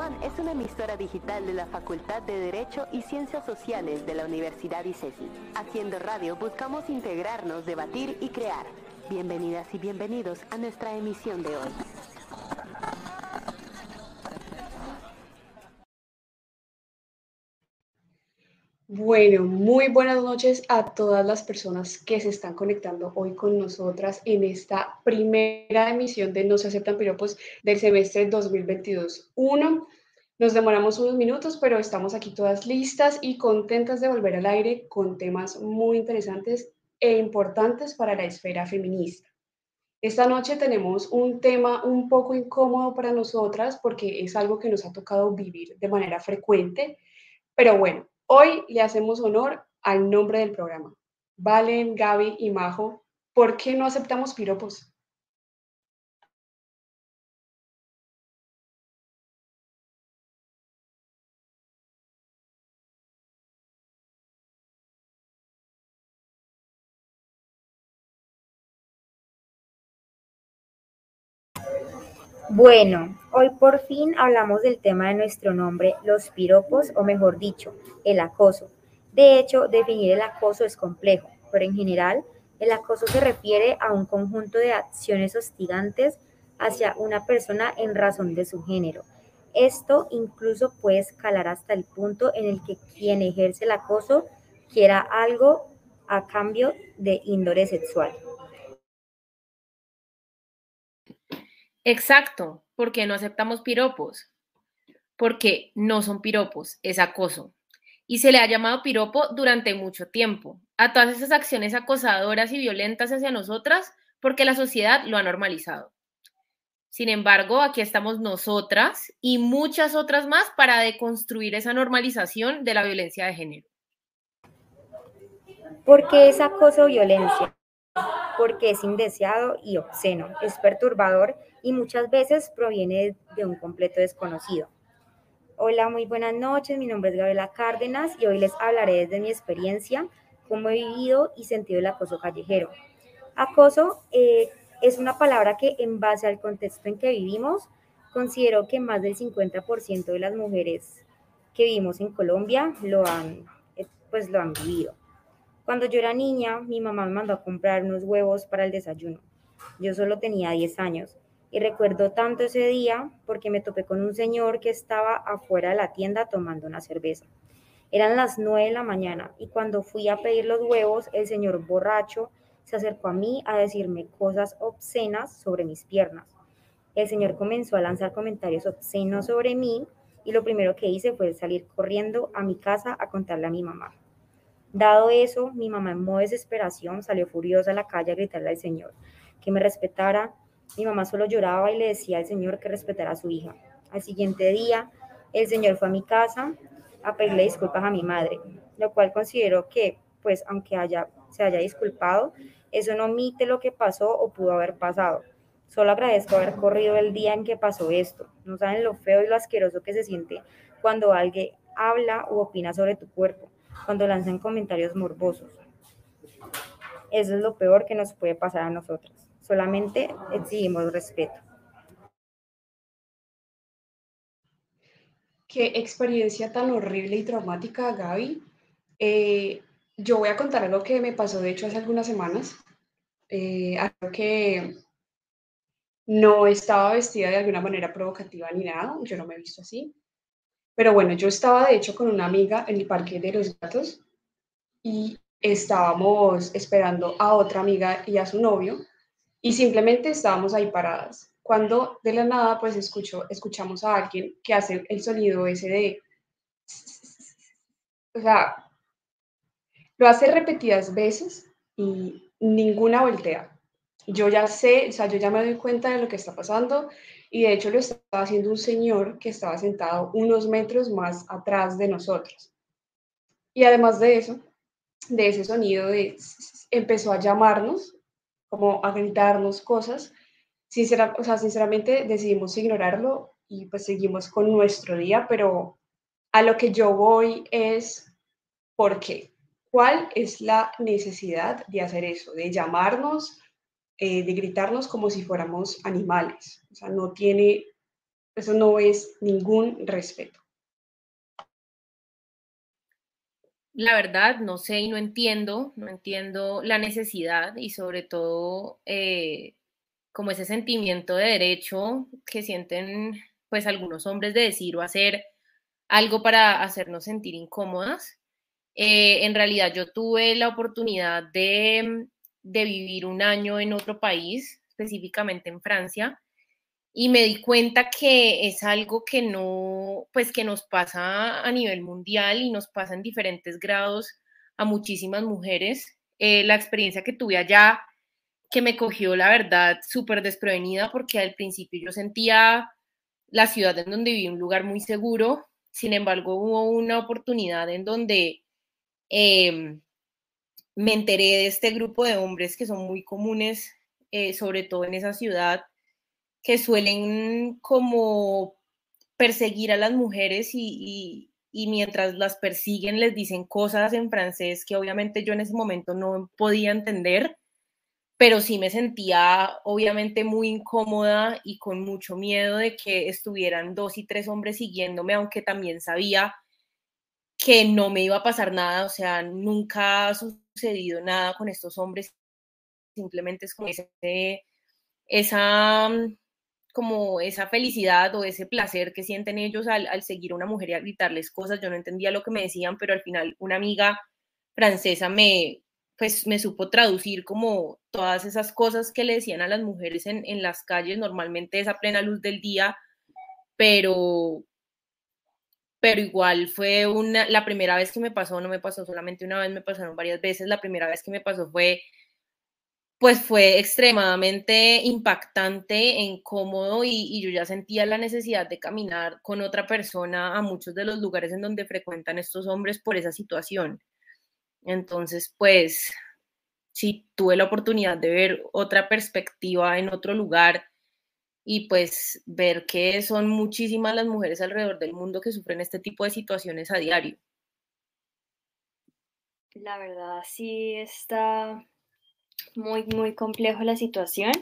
Es una emisora digital de la Facultad de Derecho y Ciencias Sociales de la Universidad ICESI. Haciendo radio buscamos integrarnos, debatir y crear. Bienvenidas y bienvenidos a nuestra emisión de hoy. Bueno, muy buenas noches a todas las personas que se están conectando hoy con nosotras en esta primera emisión de No se aceptan piropos del semestre 2022-1. Nos demoramos unos minutos, pero estamos aquí todas listas y contentas de volver al aire con temas muy interesantes e importantes para la esfera feminista. Esta noche tenemos un tema un poco incómodo para nosotras porque es algo que nos ha tocado vivir de manera frecuente, pero bueno, Hoy le hacemos honor al nombre del programa. Valen, Gaby y Majo, ¿por qué no aceptamos piropos? Bueno, hoy por fin hablamos del tema de nuestro nombre, los piropos, o mejor dicho, el acoso. De hecho, definir el acoso es complejo, pero en general, el acoso se refiere a un conjunto de acciones hostigantes hacia una persona en razón de su género. Esto incluso puede escalar hasta el punto en el que quien ejerce el acoso quiera algo a cambio de índole sexual. Exacto, porque no aceptamos piropos, porque no son piropos, es acoso. Y se le ha llamado piropo durante mucho tiempo a todas esas acciones acosadoras y violentas hacia nosotras porque la sociedad lo ha normalizado. Sin embargo, aquí estamos nosotras y muchas otras más para deconstruir esa normalización de la violencia de género. ¿Por qué es acoso violencia? Porque es indeseado y obsceno, es perturbador y muchas veces proviene de un completo desconocido. Hola, muy buenas noches. Mi nombre es Gabriela Cárdenas y hoy les hablaré desde mi experiencia cómo he vivido y sentido el acoso callejero. Acoso eh, es una palabra que en base al contexto en que vivimos, considero que más del 50% de las mujeres que vivimos en Colombia lo han, eh, pues lo han vivido. Cuando yo era niña, mi mamá me mandó a comprar unos huevos para el desayuno. Yo solo tenía 10 años y recuerdo tanto ese día porque me topé con un señor que estaba afuera de la tienda tomando una cerveza. Eran las nueve de la mañana y cuando fui a pedir los huevos, el señor borracho se acercó a mí a decirme cosas obscenas sobre mis piernas. El señor comenzó a lanzar comentarios obscenos sobre mí y lo primero que hice fue salir corriendo a mi casa a contarle a mi mamá. Dado eso, mi mamá en modo desesperación salió furiosa a la calle a gritarle al señor que me respetara, mi mamá solo lloraba y le decía al Señor que respetara a su hija. Al siguiente día, el Señor fue a mi casa a pedirle disculpas a mi madre, lo cual considero que, pues, aunque haya, se haya disculpado, eso no omite lo que pasó o pudo haber pasado. Solo agradezco haber corrido el día en que pasó esto. No saben lo feo y lo asqueroso que se siente cuando alguien habla u opina sobre tu cuerpo, cuando lanzan comentarios morbosos. Eso es lo peor que nos puede pasar a nosotros solamente exigimos respeto. Qué experiencia tan horrible y traumática, Gaby. Eh, yo voy a contar algo que me pasó, de hecho, hace algunas semanas. Eh, algo que no estaba vestida de alguna manera provocativa ni nada, yo no me he visto así. Pero bueno, yo estaba de hecho con una amiga en el Parque de los Gatos y estábamos esperando a otra amiga y a su novio y simplemente estábamos ahí paradas. Cuando de la nada, pues escucho, escuchamos a alguien que hace el sonido ese de... O sea, lo hace repetidas veces y ninguna voltea. Yo ya sé, o sea, yo ya me doy cuenta de lo que está pasando y de hecho lo estaba haciendo un señor que estaba sentado unos metros más atrás de nosotros. Y además de eso, de ese sonido de empezó a llamarnos como a gritarnos cosas. O sea, sinceramente decidimos ignorarlo y pues seguimos con nuestro día, pero a lo que yo voy es, ¿por qué? ¿Cuál es la necesidad de hacer eso? De llamarnos, eh, de gritarnos como si fuéramos animales. O sea, no tiene Eso no es ningún respeto. La verdad, no sé y no entiendo, no entiendo la necesidad y sobre todo eh, como ese sentimiento de derecho que sienten pues algunos hombres de decir o hacer algo para hacernos sentir incómodas. Eh, en realidad yo tuve la oportunidad de, de vivir un año en otro país, específicamente en Francia, y me di cuenta que es algo que no, pues que nos pasa a nivel mundial y nos pasa en diferentes grados a muchísimas mujeres. Eh, la experiencia que tuve allá, que me cogió, la verdad, súper desprevenida porque al principio yo sentía la ciudad en donde viví un lugar muy seguro, sin embargo hubo una oportunidad en donde em, me enteré de este grupo de hombres que son muy comunes, eh, sobre todo en esa ciudad, que suelen como perseguir a las mujeres y, mientras las persiguen les dicen cosas en francés que obviamente yo en ese momento no podía entender, pero sí me sentía obviamente muy incómoda y con mucho miedo de que estuvieran dos y tres hombres siguiéndome, aunque también sabía que no me iba a pasar nada, o sea, nunca ha sucedido nada con estos hombres, simplemente es como esa como esa felicidad o ese placer que sienten ellos al, seguir a una mujer y a gritarles cosas. Yo no entendía lo que me decían, pero al final una amiga francesa me, pues, me supo traducir como todas esas cosas que le decían a las mujeres en, en las calles, normalmente es a plena luz del día, pero, pero igual fue una, la primera vez que me pasó, no me pasó solamente una vez, me pasaron varias veces, la primera vez que me pasó fue pues fue extremadamente impactante incómodo y, yo ya sentía la necesidad de caminar con otra persona a muchos de los lugares en donde frecuentan estos hombres por esa situación. Entonces, pues sí, tuve la oportunidad de ver otra perspectiva en otro lugar y pues ver que son muchísimas las mujeres alrededor del mundo que sufren este tipo de situaciones a diario. La verdad, sí está muy, muy complejo la situación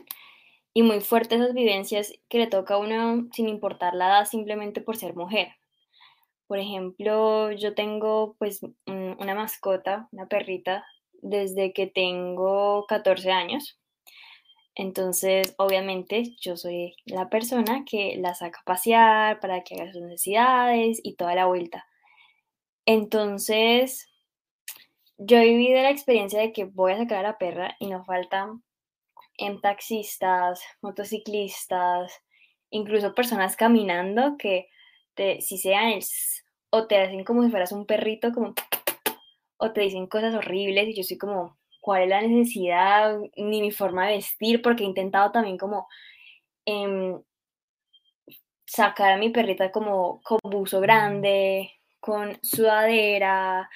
y muy fuerte esas vivencias que le toca a uno sin importar la edad simplemente por ser mujer. Por ejemplo, yo tengo pues una mascota, una perrita, desde que tengo 14 años. Entonces, obviamente, yo soy la persona que la saca a pasear para que haga sus necesidades y toda la vuelta. Entonces, yo he vivido la experiencia de que voy a sacar a la perra y nos faltan en taxistas, motociclistas, incluso personas caminando que te, si sean o te hacen como si fueras un perrito, como o te dicen cosas horribles y yo soy como, ¿cuál es la necesidad? Ni mi forma de vestir, porque he intentado también como em, sacar a mi perrita como con buzo grande, con sudadera,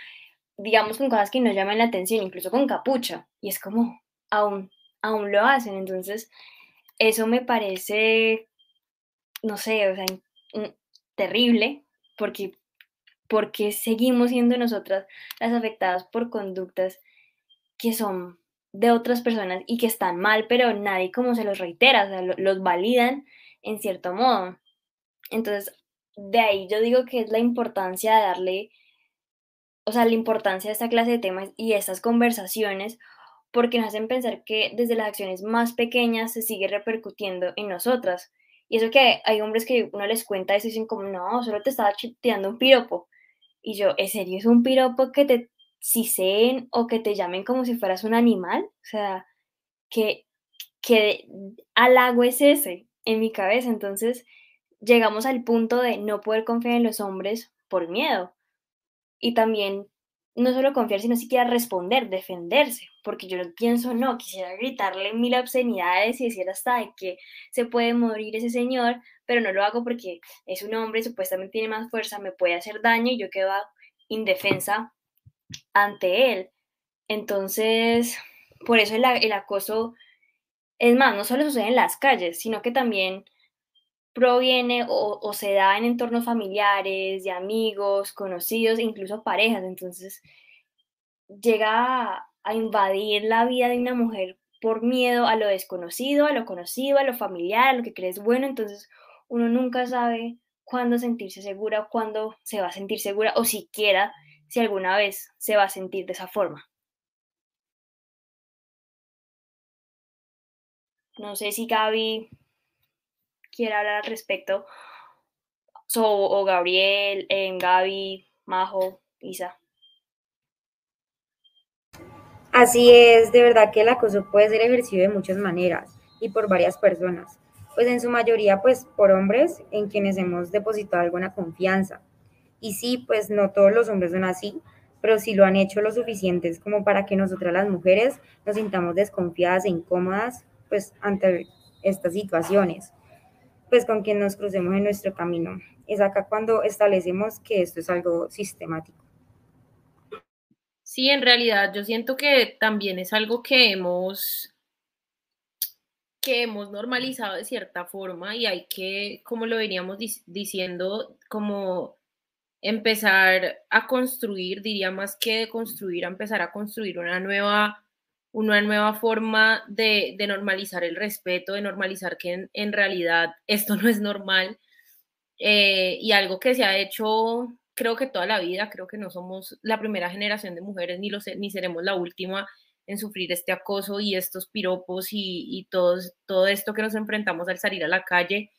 digamos, con cosas que nos llaman la atención, incluso con capucha, y es como, aún, aún lo hacen, entonces, eso me parece, no sé, o sea, terrible, porque, porque seguimos siendo nosotras las afectadas por conductas que son de otras personas y que están mal, pero nadie como se los reitera, o sea, los validan en cierto modo. Entonces, de ahí yo digo que es la importancia de darle o sea, la importancia de esta clase de temas y estas conversaciones, porque nos hacen pensar que desde las acciones más pequeñas se sigue repercutiendo en nosotras. Y eso que hay hombres que uno les cuenta eso y dicen como, no, solo te estaba tirando un piropo. Y yo, ¿en serio es un piropo que te seen o que te llamen como si fueras un animal? O sea, que, que halago es ese en mi cabeza. Entonces, llegamos al punto de no poder confiar en los hombres por miedo y también no solo confiar, sino siquiera responder, defenderse, porque yo pienso, no, quisiera gritarle mil obscenidades y decir hasta de que se puede morir ese señor, pero no lo hago porque es un hombre, supuestamente tiene más fuerza, me puede hacer daño y yo quedo indefensa ante él. Entonces, por eso el, el acoso, es más, no solo sucede en las calles, sino que también proviene o, se da en entornos familiares, de amigos, conocidos, incluso parejas. Entonces, llega a, a, invadir la vida de una mujer por miedo a lo desconocido, a lo conocido, a lo familiar, a lo que crees bueno. Entonces, uno nunca sabe cuándo sentirse segura, cuándo se va a sentir segura o siquiera si alguna vez se va a sentir de esa forma. No sé si Gaby quiere hablar al respecto, o Gabriel, Gaby, Majo, Isa. Así es, de verdad que el acoso puede ser ejercido de muchas maneras y por varias personas, pues en su mayoría pues por hombres en quienes hemos depositado alguna confianza. Y sí, pues no todos los hombres son así, pero sí lo han hecho lo suficientes como para que nosotras las mujeres nos sintamos desconfiadas e incómodas pues ante estas situaciones, pues con quien nos crucemos en nuestro camino. Es acá cuando establecemos que esto es algo sistemático. Sí, en realidad yo siento que también es algo que hemos que hemos normalizado de cierta forma y hay que, como lo veníamos diciendo, como empezar a construir, diría más que de construir, a empezar a construir una nueva, una nueva forma de, normalizar el respeto, de normalizar que en, realidad esto no es normal. Eh, y algo que se ha hecho creo que toda la vida, creo que no somos la primera generación de mujeres ni, ni seremos la última en sufrir este acoso y estos piropos y, todo esto que nos enfrentamos al salir a la calle,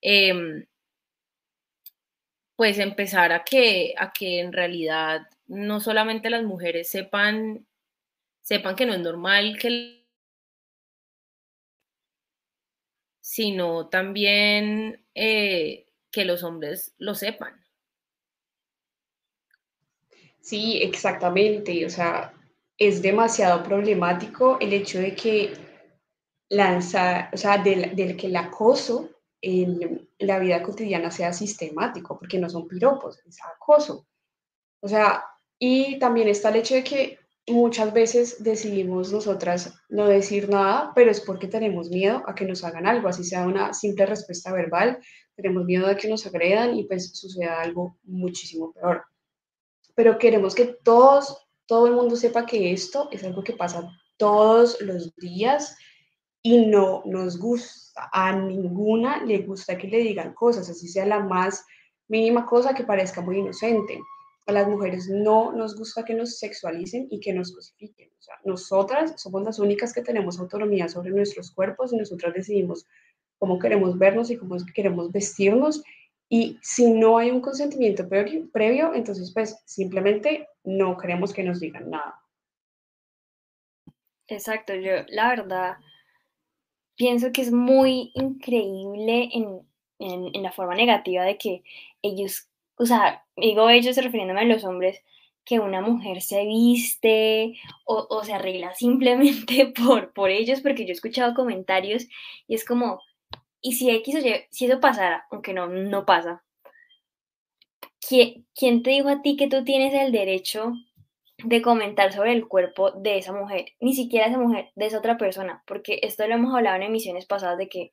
em, pues empezar a que, a que en realidad no solamente las mujeres sepan, sepan que no es normal que sino también eh, que los hombres lo sepan. Sí, exactamente. O sea, es demasiado problemático el hecho de que lanza, o sea, del, que el acoso en la vida cotidiana sea sistemático, porque no son piropos, es acoso. O sea, y también está el hecho de que muchas veces decidimos nosotras no decir nada, pero es porque tenemos miedo a que nos hagan algo, así sea una simple respuesta verbal, tenemos miedo de que nos agredan y pues suceda algo muchísimo peor pero queremos que todos, todo el mundo sepa que esto es algo que pasa todos los días y no nos gusta, a ninguna le gusta que le digan cosas, así sea la más mínima cosa que parezca muy inocente. A las mujeres no nos gusta que nos sexualicen y que nos cosifiquen. O sea, nosotras somos las únicas que tenemos autonomía sobre nuestros cuerpos y nosotras decidimos cómo queremos vernos y cómo queremos vestirnos y si no hay un consentimiento previo, entonces pues simplemente no queremos que nos digan nada. Exacto, yo la verdad pienso que es muy increíble en, en, la forma negativa de que ellos, o sea, digo ellos refiriéndome a los hombres, que una mujer se viste o, se arregla simplemente por, por ellos, porque yo he escuchado comentarios y es como, y si X o si eso pasara, aunque no, no pasa, ¿quién, te dijo a ti que tú tienes el derecho de comentar sobre el cuerpo de esa mujer? Ni siquiera esa mujer, de esa otra persona, porque esto lo hemos hablado en emisiones pasadas de que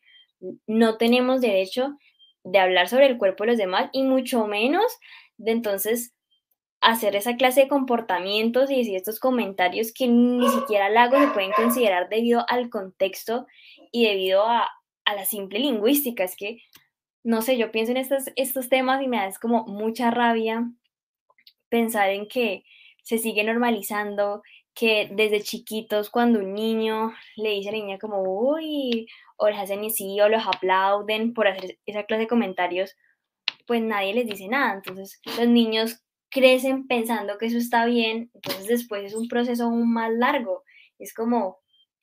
no tenemos derecho de hablar sobre el cuerpo de los demás y mucho menos de entonces hacer esa clase de comportamientos y decir estos comentarios que ni siquiera al lago se pueden considerar debido al contexto y debido a, a la simple lingüística. Es que, no sé, yo pienso en estos, estos temas y me da como mucha rabia pensar en que se sigue normalizando, que desde chiquitos cuando un niño le dice a la niña como, uy, o les hacen así, o los aplauden por hacer esa clase de comentarios, pues nadie les dice nada. Entonces los niños crecen pensando que eso está bien, entonces después es un proceso aún más largo. Es como,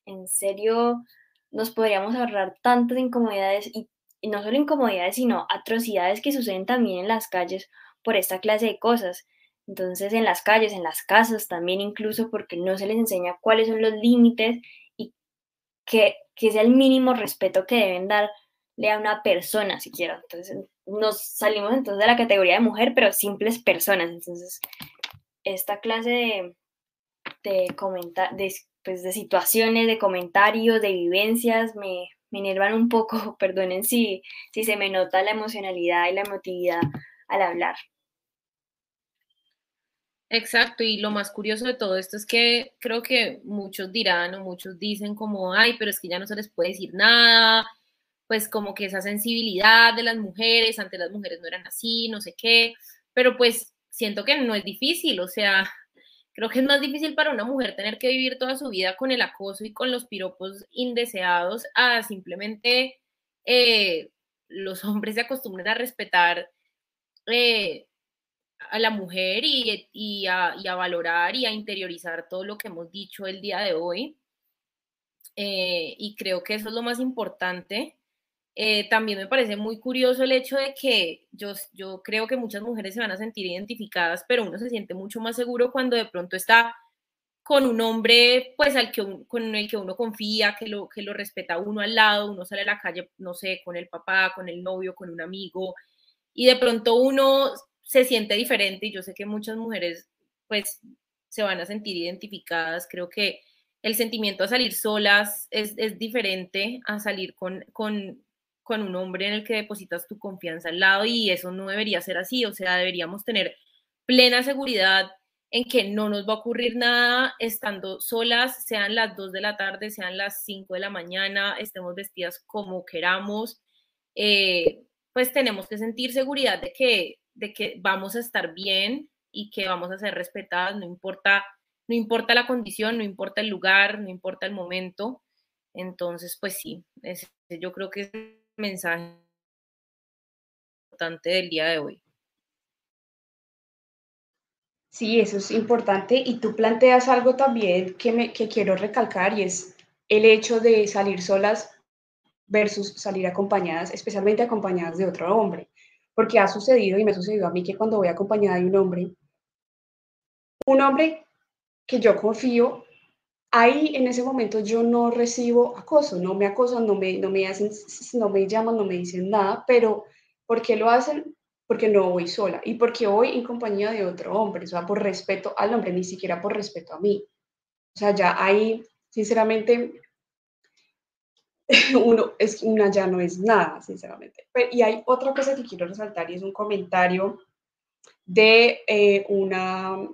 en serio, nos podríamos ahorrar tantas incomodidades y, no solo incomodidades, sino atrocidades que suceden también en las calles por esta clase de cosas. Entonces, en las calles, en las casas también incluso porque no se les enseña cuáles son los límites y que, que sea el mínimo respeto que deben darle a una persona siquiera. Entonces, nos salimos entonces de la categoría de mujer, pero simples personas. Entonces, esta clase de, de, comentar, de pues, de situaciones, de comentarios, de vivencias, me, me enervan un poco, perdonen si, si se me nota la emocionalidad y la emotividad al hablar. Exacto, y lo más curioso de todo esto es que creo que muchos dirán o muchos dicen como, ay, pero es que ya no se les puede decir nada, pues como que esa sensibilidad de las mujeres, ante las mujeres no eran así, no sé qué, pero pues siento que no es difícil, o sea, creo que es más difícil para una mujer tener que vivir toda su vida con el acoso y con los piropos indeseados a simplemente eh, los hombres se acostumbran a respetar eh, a la mujer y, a, valorar y a interiorizar todo lo que hemos dicho el día de hoy. Eh, y creo que eso es lo más importante. Eh, también me parece muy curioso el hecho de que yo, yo creo que muchas mujeres se van a sentir identificadas, pero uno se siente mucho más seguro cuando de pronto está con un hombre, pues al que con el que uno confía, que lo, que lo respeta uno al lado, uno sale a la calle, no sé, con el papá, con el novio, con un amigo, y de pronto uno se siente diferente y yo sé que muchas mujeres pues se van a sentir identificadas. Creo que el sentimiento a salir solas es, diferente a salir con, con, con, un hombre en el que depositas tu confianza al lado y eso no debería ser así. O sea, deberíamos tener plena seguridad en que no nos va a ocurrir nada estando solas, sean las 2 de la tarde, sean las 5 de la mañana, estemos vestidas como queramos. Eh, pues tenemos que sentir seguridad de que de que vamos a estar bien y que vamos a ser respetadas, no importa, no importa la condición, no importa el lugar, no importa el momento. Entonces, pues sí, yo creo que es el mensaje importante del día de hoy. Sí, eso es importante. Y tú planteas algo también que, me, que quiero recalcar y es el hecho de salir solas versus salir acompañadas, especialmente acompañadas de otro hombre porque ha sucedido y me ha sucedido a mí que cuando voy acompañada de un hombre, un hombre que yo confío, ahí en ese momento yo no recibo acoso, no me acosan, no me, no me hacen, no me llaman, no me dicen nada, pero ¿por qué lo hacen? Porque no voy sola y porque voy en compañía de otro hombre, o sea, por respeto al hombre, ni siquiera por respeto a mí. O sea, ya ahí, sinceramente, uno es una ya no es nada, sinceramente. y hay otra cosa que quiero resaltar y es un comentario de eh, una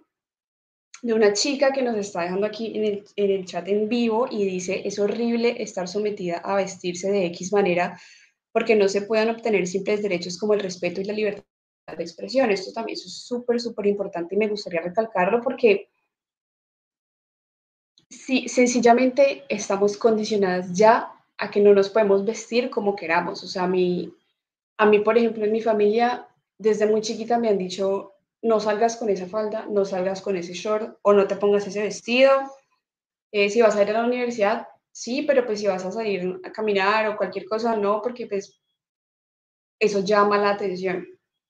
de una chica que nos está dejando aquí en el, en el chat en vivo y dice, es horrible estar sometida a vestirse de X manera porque no se puedan obtener simples derechos como el respeto y la libertad de expresión. Esto también es súper, súper importante y me gustaría recalcarlo porque si sencillamente estamos condicionadas ya a que no nos podemos vestir como queramos. O sea, a mí, a mí, por ejemplo, en mi familia, desde muy chiquita me han dicho, no salgas con esa falda, no salgas con ese short o no te pongas ese vestido. Eh, si vas a ir a la universidad, sí, pero pues si vas a salir a caminar o cualquier cosa, no, porque pues eso llama la atención.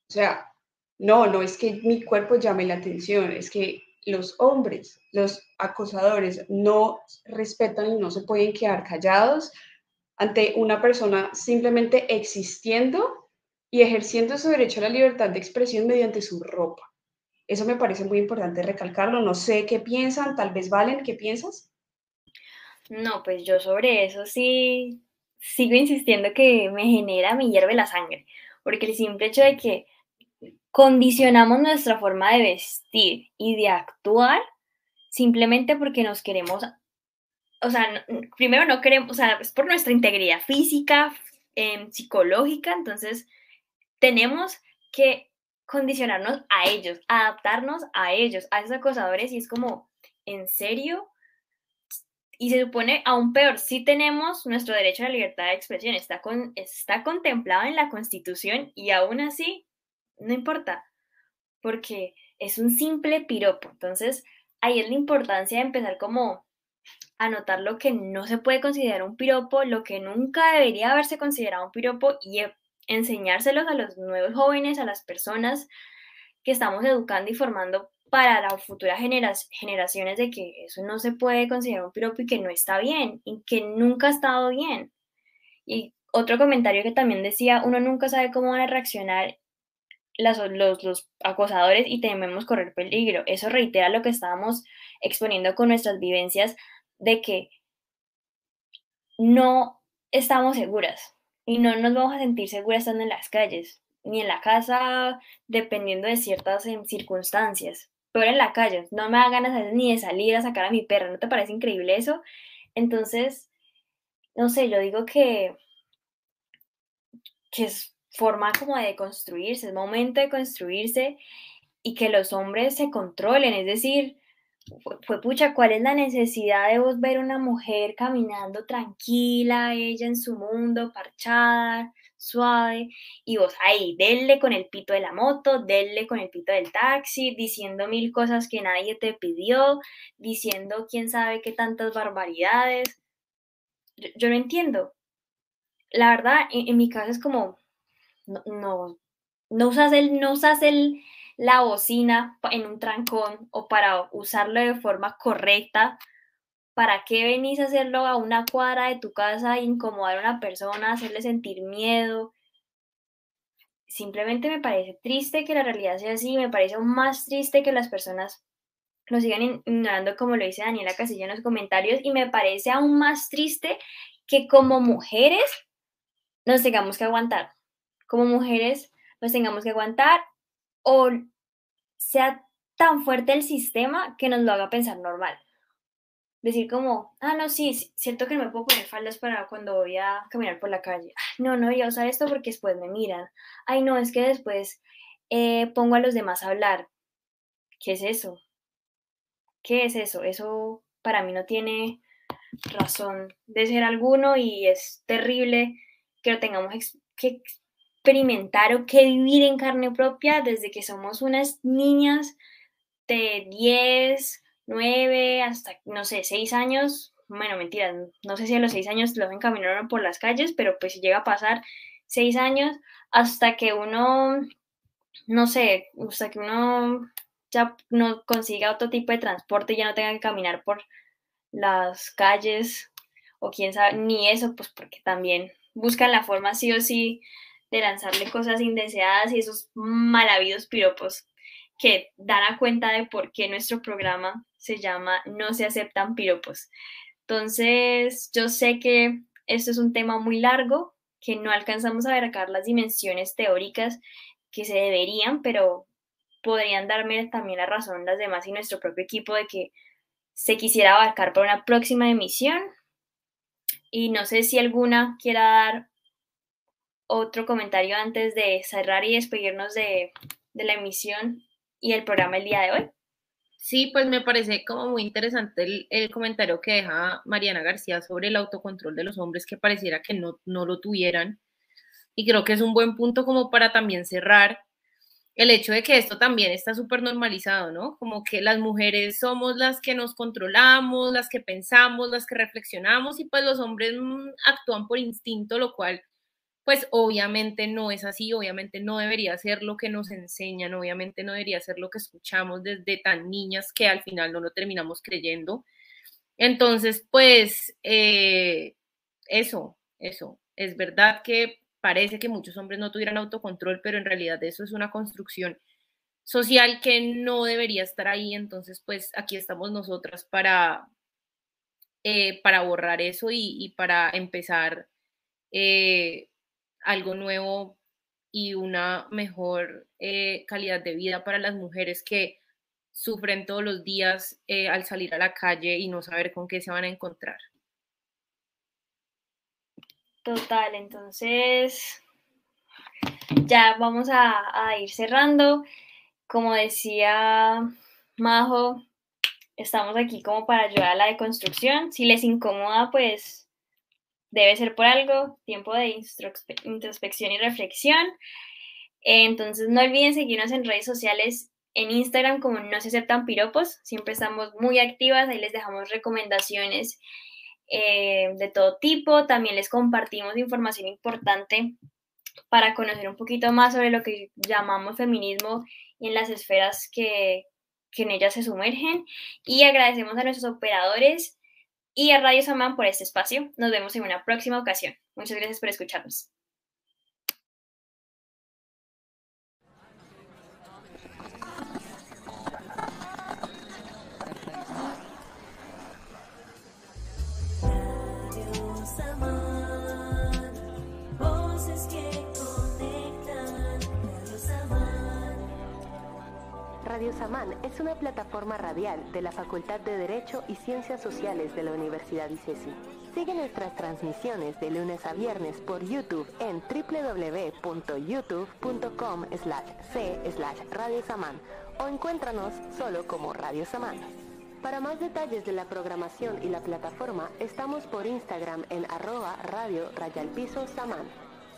O sea, no, no es que mi cuerpo llame la atención, es que los hombres, los acosadores, no respetan y no se pueden quedar callados ante una persona simplemente existiendo y ejerciendo su derecho a la libertad de expresión mediante su ropa. Eso me parece muy importante recalcarlo. No sé qué piensan, tal vez Valen, ¿qué piensas? No, pues yo sobre eso sí sigo insistiendo que me genera, me hierve la sangre, porque el simple hecho de que condicionamos nuestra forma de vestir y de actuar simplemente porque nos queremos o sea, primero no queremos, o sea, es por nuestra integridad física, em, psicológica, entonces tenemos que condicionarnos a ellos, adaptarnos a ellos, a esos acosadores y es como, ¿en serio? Y se supone aún peor, si tenemos nuestro derecho a la libertad de expresión, está, con, está contemplado en la Constitución y aún así, no importa, porque es un simple piropo. Entonces, ahí es la importancia de empezar como anotar lo que no se puede considerar un piropo, lo que nunca debería haberse considerado un piropo y e, enseñárselos a los nuevos jóvenes, a las personas que estamos educando y formando para las futuras generaciones de que eso no se puede considerar un piropo y que no está bien y que nunca ha estado bien. Y otro comentario que también decía, uno nunca sabe cómo van a reaccionar los, los, acosadores y tememos correr peligro. Eso reitera lo que estábamos exponiendo con nuestras vivencias de que no estamos seguras y no nos vamos a sentir seguras estando en las calles, ni en la casa, dependiendo de ciertas em, circunstancias. Pero en la calle, no me da ganas ni de salir a sacar a mi perro, ¿no te parece increíble eso? Entonces, no sé, yo digo que que es forma como de construirse, es momento de construirse y que los hombres se controlen, es decir, fue, pucha, ¿cuál es la necesidad de vos ver una mujer caminando tranquila, ella en su mundo, parchada, suave, y vos ahí, denle con el pito de la moto, denle con el pito del taxi, diciendo mil cosas que nadie te pidió, diciendo quién sabe qué tantas barbaridades. Yo, no entiendo. La verdad, en, mi caso es como, no, no, no usas el, no usas el, la bocina en un trancón o para usarlo de forma correcta, ¿para qué venís a hacerlo a una cuadra de tu casa, incomodar a una persona, hacerle sentir miedo? Simplemente me parece triste que la realidad sea así, me parece aún más triste que las personas lo sigan ignorando como lo dice Daniela Casilla en los comentarios y me parece aún más triste que como mujeres nos tengamos que aguantar. Como mujeres nos tengamos que aguantar o sea tan fuerte el sistema que nos lo haga pensar normal. Decir como, ah, no, sí, siento que no me puedo poner faldas para cuando voy a caminar por la calle. no, no voy a usar esto porque después me miran. Ay, no, es que después eh, pongo a los demás a hablar. ¿Qué es eso? ¿Qué es eso? Eso para mí no tiene razón de ser alguno y es terrible que lo tengamos que experimentar o que vivir en carne propia desde que somos unas niñas de 10, 9, hasta, no sé, 6 años. Bueno, mentira, no sé si a los 6 años los encaminaron por las calles, pero pues si llega a pasar 6 años hasta que uno, no sé, hasta que uno ya no consiga otro tipo de transporte, ya no tenga que caminar por las calles o quién sabe, ni eso, pues porque también buscan la forma sí o sí de lanzarle cosas indeseadas y esos malavidos piropos que dan a cuenta de por qué nuestro programa se llama No se aceptan piropos. Entonces, yo sé que esto es un tema muy largo, que no alcanzamos a abarcar las dimensiones teóricas que se deberían, pero podrían darme también la razón las demás y nuestro propio equipo de que se quisiera abarcar para una próxima emisión. Y no sé si alguna quiera dar otro comentario antes de cerrar y despedirnos de, la emisión y el programa el día de hoy? Sí, pues me parece como muy interesante el, comentario que deja Mariana García sobre el autocontrol de los hombres que pareciera que no, no lo tuvieran. Y creo que es un buen punto como para también cerrar el hecho de que esto también está súper normalizado, ¿no? Como que las mujeres somos las que nos controlamos, las que pensamos, las que reflexionamos y pues los hombres mm, actúan por instinto, lo cual pues obviamente no es así, obviamente no debería ser lo que nos enseñan, obviamente no debería ser lo que escuchamos desde tan niñas que al final no lo terminamos creyendo. Entonces, pues eh, eso, eso, es verdad que parece que muchos hombres no tuvieran autocontrol, pero en realidad eso es una construcción social que no debería estar ahí, entonces pues aquí estamos nosotras para, eh, para borrar eso y, para empezar eh, algo nuevo y una mejor eh, calidad de vida para las mujeres que sufren todos los días eh, al salir a la calle y no saber con qué se van a encontrar. Total, entonces ya vamos a, a ir cerrando. Como decía Majo, estamos aquí como para ayudar a la deconstrucción. Si les incomoda, pues debe ser por algo, tiempo de introspección y reflexión. Entonces no olviden seguirnos en redes sociales, en Instagram como no se aceptan piropos, siempre estamos muy activas, ahí les dejamos recomendaciones eh, de todo tipo, también les compartimos información importante para conocer un poquito más sobre lo que llamamos feminismo y en las esferas que, que en ellas se sumergen. Y agradecemos a nuestros operadores y a Radio Samán por este espacio. Nos vemos en una próxima ocasión. Muchas gracias por escucharnos. Radio Samán es una plataforma radial de la Facultad de Derecho y Ciencias Sociales de la Universidad ICESI. Sigue nuestras transmisiones de lunes a viernes por YouTube en www.youtube.com c Radio Samán o encuéntranos solo como Radio Samán. Para más detalles de la programación y la plataforma, estamos por Instagram en arroba radio rayalpiso Samán.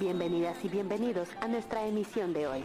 Bienvenidas y bienvenidos a nuestra emisión de hoy.